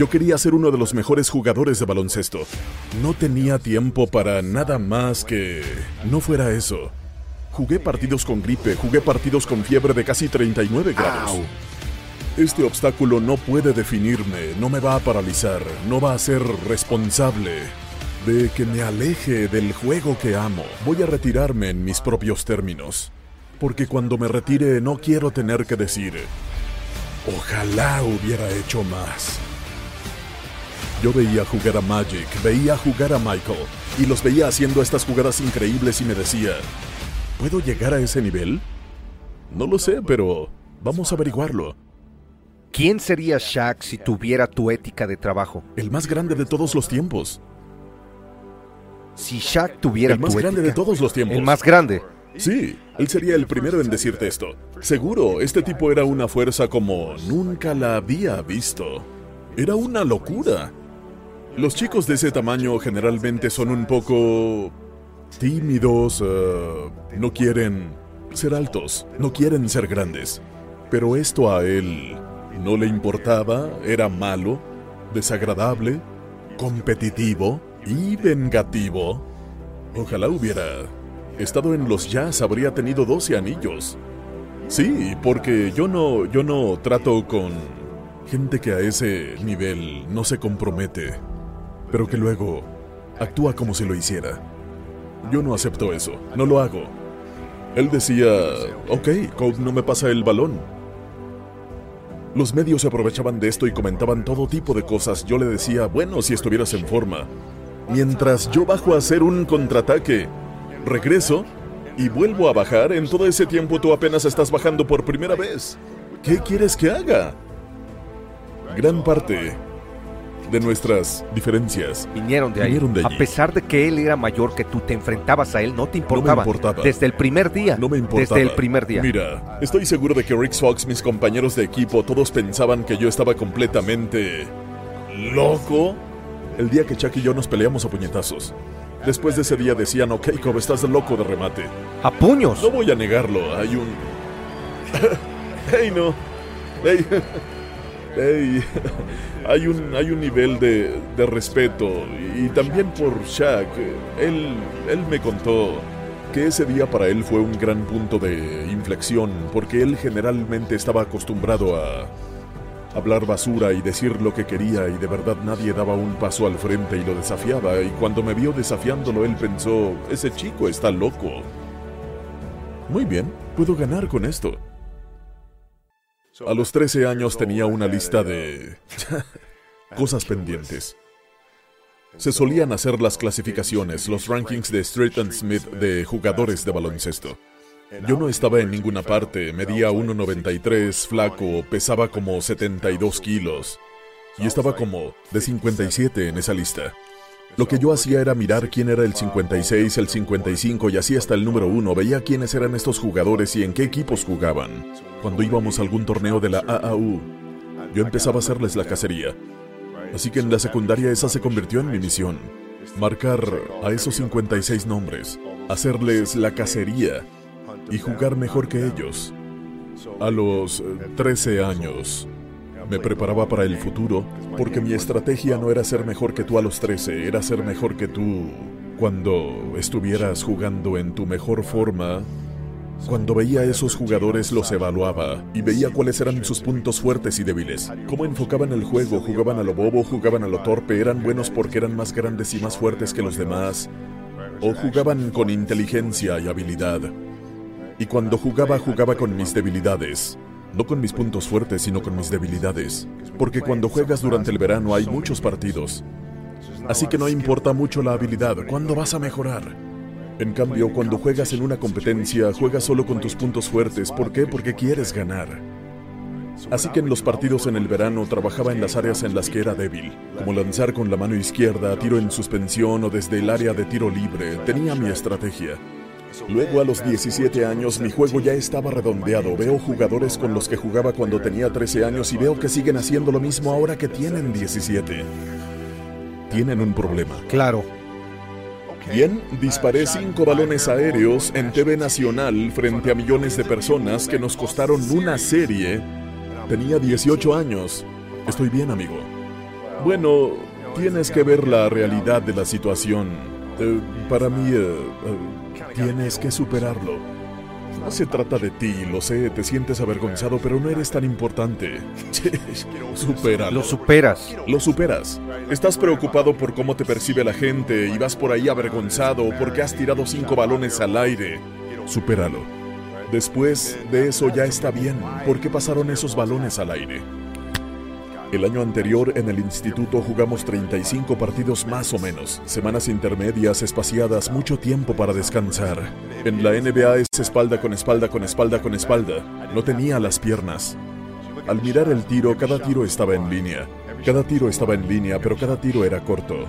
Yo quería ser uno de los mejores jugadores de baloncesto. No tenía tiempo para nada más que... no fuera eso. Jugué partidos con gripe, jugué partidos con fiebre de casi 39 grados. Este obstáculo no puede definirme, no me va a paralizar, no va a ser responsable de que me aleje del juego que amo. Voy a retirarme en mis propios términos. Porque cuando me retire no quiero tener que decir, ojalá hubiera hecho más. Yo veía jugar a Magic, veía jugar a Michael, y los veía haciendo estas jugadas increíbles y me decía, ¿puedo llegar a ese nivel? No lo sé, pero vamos a averiguarlo. ¿Quién sería Shaq si tuviera tu ética de trabajo? El más grande de todos los tiempos. Si Shaq tuviera El más tu grande de todos los tiempos. El más grande. Sí, él sería el primero en decirte esto. Seguro, este tipo era una fuerza como nunca la había visto. Era una locura. Los chicos de ese tamaño generalmente son un poco tímidos, eh, no quieren ser altos, no quieren ser grandes. Pero esto a él no le importaba, era malo, desagradable, competitivo y vengativo. Ojalá hubiera estado en los jazz, habría tenido 12 anillos. Sí, porque yo no, yo no trato con gente que a ese nivel no se compromete, pero que luego actúa como si lo hiciera. Yo no acepto eso, no lo hago. Él decía, ok, Code no me pasa el balón. Los medios se aprovechaban de esto y comentaban todo tipo de cosas. Yo le decía, bueno, si estuvieras en forma. Mientras yo bajo a hacer un contraataque, regreso y vuelvo a bajar, en todo ese tiempo tú apenas estás bajando por primera vez. ¿Qué quieres que haga? Gran parte de nuestras diferencias Vinieron de ahí. Vinieron de a allí. pesar de que él era mayor que tú, te enfrentabas a él, no te importaba. importaba. Desde el primer día. No me importaba. Desde el primer día. Mira, estoy seguro de que Rick Fox, mis compañeros de equipo, todos pensaban que yo estaba completamente loco el día que Chuck y yo nos peleamos a puñetazos. Después de ese día decían, ok, Cobb, estás loco de remate. A puños. No voy a negarlo, hay un... hey, no. Hey. Hey. Hay un, hay un nivel de, de respeto y también por Shaq. Él, él me contó que ese día para él fue un gran punto de inflexión porque él generalmente estaba acostumbrado a hablar basura y decir lo que quería y de verdad nadie daba un paso al frente y lo desafiaba y cuando me vio desafiándolo él pensó, ese chico está loco. Muy bien, puedo ganar con esto. A los 13 años tenía una lista de cosas pendientes. Se solían hacer las clasificaciones, los rankings de Street and Smith de jugadores de baloncesto. Yo no estaba en ninguna parte, medía 1,93, flaco, pesaba como 72 kilos y estaba como de 57 en esa lista. Lo que yo hacía era mirar quién era el 56, el 55 y así hasta el número 1. Veía quiénes eran estos jugadores y en qué equipos jugaban. Cuando íbamos a algún torneo de la AAU, yo empezaba a hacerles la cacería. Así que en la secundaria esa se convirtió en mi misión. Marcar a esos 56 nombres, hacerles la cacería y jugar mejor que ellos. A los eh, 13 años me preparaba para el futuro porque mi estrategia no era ser mejor que tú a los 13, era ser mejor que tú cuando estuvieras jugando en tu mejor forma Cuando veía a esos jugadores los evaluaba y veía cuáles eran sus puntos fuertes y débiles. Cómo enfocaban el juego, jugaban a lo bobo, jugaban a lo torpe, eran buenos porque eran más grandes y más fuertes que los demás. O jugaban con inteligencia y habilidad. Y cuando jugaba, jugaba con mis debilidades. No con mis puntos fuertes, sino con mis debilidades. Porque cuando juegas durante el verano hay muchos partidos. Así que no importa mucho la habilidad, ¿cuándo vas a mejorar? En cambio, cuando juegas en una competencia, juegas solo con tus puntos fuertes. ¿Por qué? Porque quieres ganar. Así que en los partidos en el verano trabajaba en las áreas en las que era débil, como lanzar con la mano izquierda, tiro en suspensión o desde el área de tiro libre. Tenía mi estrategia. Luego a los 17 años mi juego ya estaba redondeado. Veo jugadores con los que jugaba cuando tenía 13 años y veo que siguen haciendo lo mismo ahora que tienen 17. Tienen un problema. Claro. Bien, disparé cinco balones aéreos en TV Nacional frente a millones de personas que nos costaron una serie. Tenía 18 años. Estoy bien, amigo. Bueno, tienes que ver la realidad de la situación. Eh, para mí, eh, eh, tienes que superarlo. No se trata de ti, lo sé, te sientes avergonzado, pero no eres tan importante. Supéralo. Lo superas. Lo superas. Estás preocupado por cómo te percibe la gente y vas por ahí avergonzado porque has tirado cinco balones al aire. Supéralo. Después de eso ya está bien. ¿Por qué pasaron esos balones al aire? El año anterior en el instituto jugamos 35 partidos más o menos, semanas intermedias espaciadas, mucho tiempo para descansar. En la NBA es espalda con espalda con espalda con espalda. No tenía las piernas. Al mirar el tiro, cada tiro estaba en línea. Cada tiro estaba en línea, pero cada tiro era corto.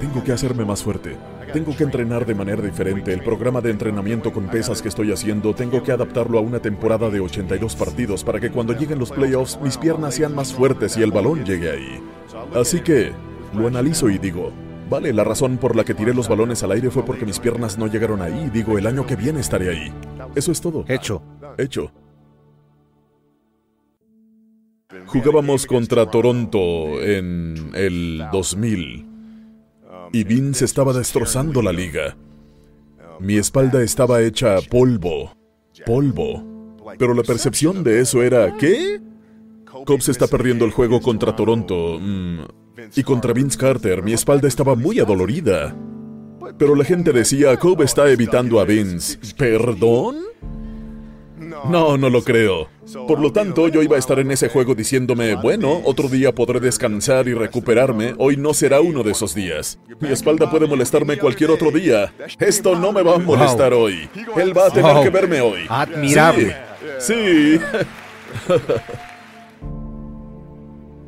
Tengo que hacerme más fuerte. Tengo que entrenar de manera diferente. El programa de entrenamiento con pesas que estoy haciendo, tengo que adaptarlo a una temporada de 82 partidos para que cuando lleguen los playoffs mis piernas sean más fuertes y el balón llegue ahí. Así que lo analizo y digo, vale, la razón por la que tiré los balones al aire fue porque mis piernas no llegaron ahí. Digo, el año que viene estaré ahí. Eso es todo. Hecho. Hecho. Jugábamos contra Toronto en el 2000 y Vince estaba destrozando la liga. Mi espalda estaba hecha polvo. Polvo. Pero la percepción de eso era, ¿qué? Cobb se está perdiendo el juego contra Toronto. mm, y contra Vince Carter, mi espalda estaba muy adolorida. Pero la gente decía, Cobb está evitando a Vince. ¿Perdón? No, no lo creo. Por lo tanto, yo iba a estar en ese juego diciéndome, bueno, otro día podré descansar y recuperarme, hoy no será uno de esos días. Mi espalda puede molestarme cualquier otro día. Esto no me va a molestar hoy. Él va a tener Wow. que verme hoy. Admirable. Sí. sí.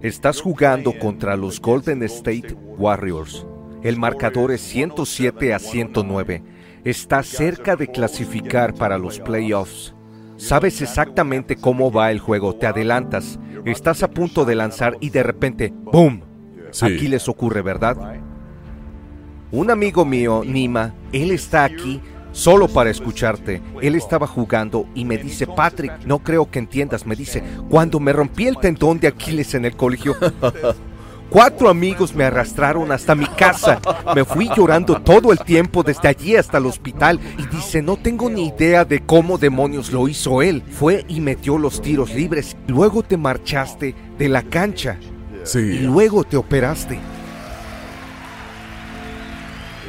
Estás jugando contra los Golden State Warriors. El marcador es 107 a 109. Estás cerca de clasificar para los playoffs. Sabes exactamente cómo va el juego, te adelantas, estás a punto de lanzar y de repente, ¡boom! Sí. Aquí les ocurre, ¿verdad? Un amigo mío, Nima, él está aquí solo para escucharte. Él estaba jugando y me dice, Patrick, no creo que entiendas. Me dice, cuando me rompí el tendón de Aquiles en el colegio, cuatro amigos me arrastraron hasta mi casa. Me fui llorando todo el tiempo desde allí hasta el hospital y dice, no tengo ni idea de cómo demonios lo hizo él. Fue y metió los tiros libres. Luego te marchaste de la cancha y Sí. luego te operaste.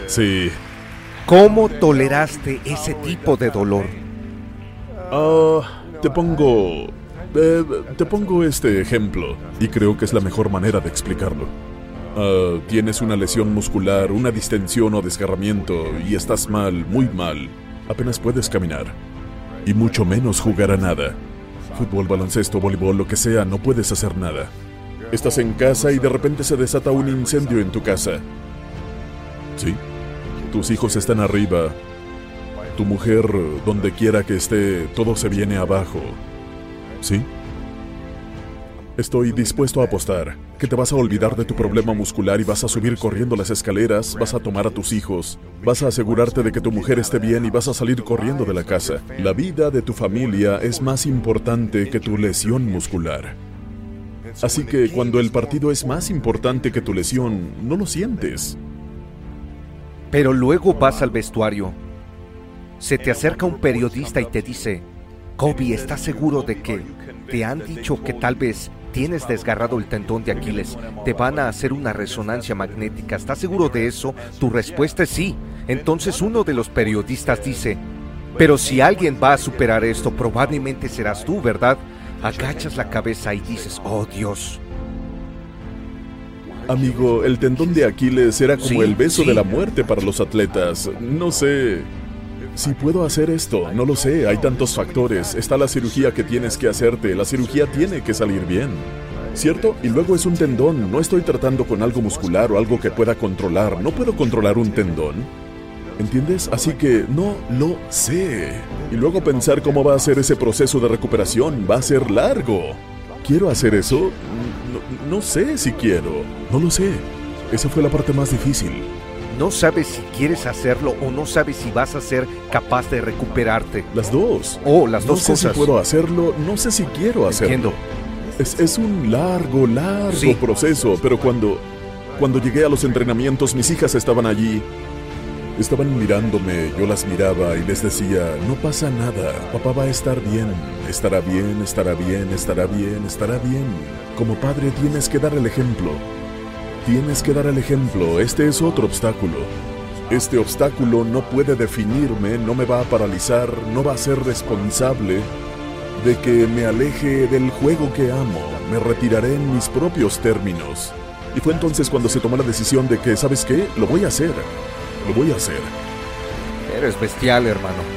Sí. ¿Cómo toleraste ese tipo de dolor? Ah, te pongo... eh, te pongo este ejemplo, y creo que es la mejor manera de explicarlo. Ah, tienes una lesión muscular, una distensión o desgarramiento, y estás mal, muy mal. Apenas puedes caminar. Y mucho menos jugar a nada. Fútbol, baloncesto, voleibol, lo que sea, no puedes hacer nada. Estás en casa y de repente se desata un incendio en tu casa. Sí. Tus hijos están arriba. Tu mujer, donde quiera que esté, todo se viene abajo. ¿Sí? Estoy dispuesto a apostar que te vas a olvidar de tu problema muscular y vas a subir corriendo las escaleras, vas a tomar a tus hijos, vas a asegurarte de que tu mujer esté bien y vas a salir corriendo de la casa. La vida de tu familia es más importante que tu lesión muscular. Así que cuando el partido es más importante que tu lesión, no lo sientes. Pero luego vas al vestuario se te acerca un periodista y te dice, Kobe, ¿estás seguro de que te han dicho que tal vez tienes desgarrado el tendón de Aquiles? Te van a hacer una resonancia magnética. ¿Estás seguro de eso? Tu respuesta es sí. Entonces uno de los periodistas dice, pero si alguien va a superar esto, probablemente serás tú, ¿verdad? Agachas la cabeza y dices, oh Dios. Amigo, el tendón de Aquiles era como Sí, el beso sí. de la muerte para los atletas. No sé si puedo hacer esto, no lo sé, hay tantos factores. Está la cirugía que tienes que hacerte, la cirugía tiene que salir bien. ¿Cierto? Y luego es un tendón, no estoy tratando con algo muscular o algo que pueda controlar, no puedo controlar un tendón. ¿Entiendes? Así que no lo sé. Y luego pensar cómo va a ser ese proceso de recuperación va a ser largo. ¿Quiero hacer eso? No, no sé si quiero. No lo sé. Esa fue la parte más difícil. No sabes si quieres hacerlo o no sabes si vas a ser capaz de recuperarte. Las dos. Oh, las no dos sé si puedo hacerlo, no sé si quiero hacerlo. Entiendo. Es, es un largo, largo Sí. proceso, pero cuando, cuando llegué a los entrenamientos, mis hijas estaban allí. Estaban mirándome, yo las miraba y les decía, no pasa nada, papá va a estar bien, estará bien, estará bien, estará bien, estará bien. Como padre tienes que dar el ejemplo. Tienes que dar el ejemplo, este es otro obstáculo. Este obstáculo no puede definirme, no me va a paralizar, no va a ser responsable de que me aleje del juego que amo, me retiraré en mis propios términos. Y fue entonces cuando se tomó la decisión de que, ¿sabes qué? Lo voy a hacer. Lo voy a hacer. Eres bestial, hermano.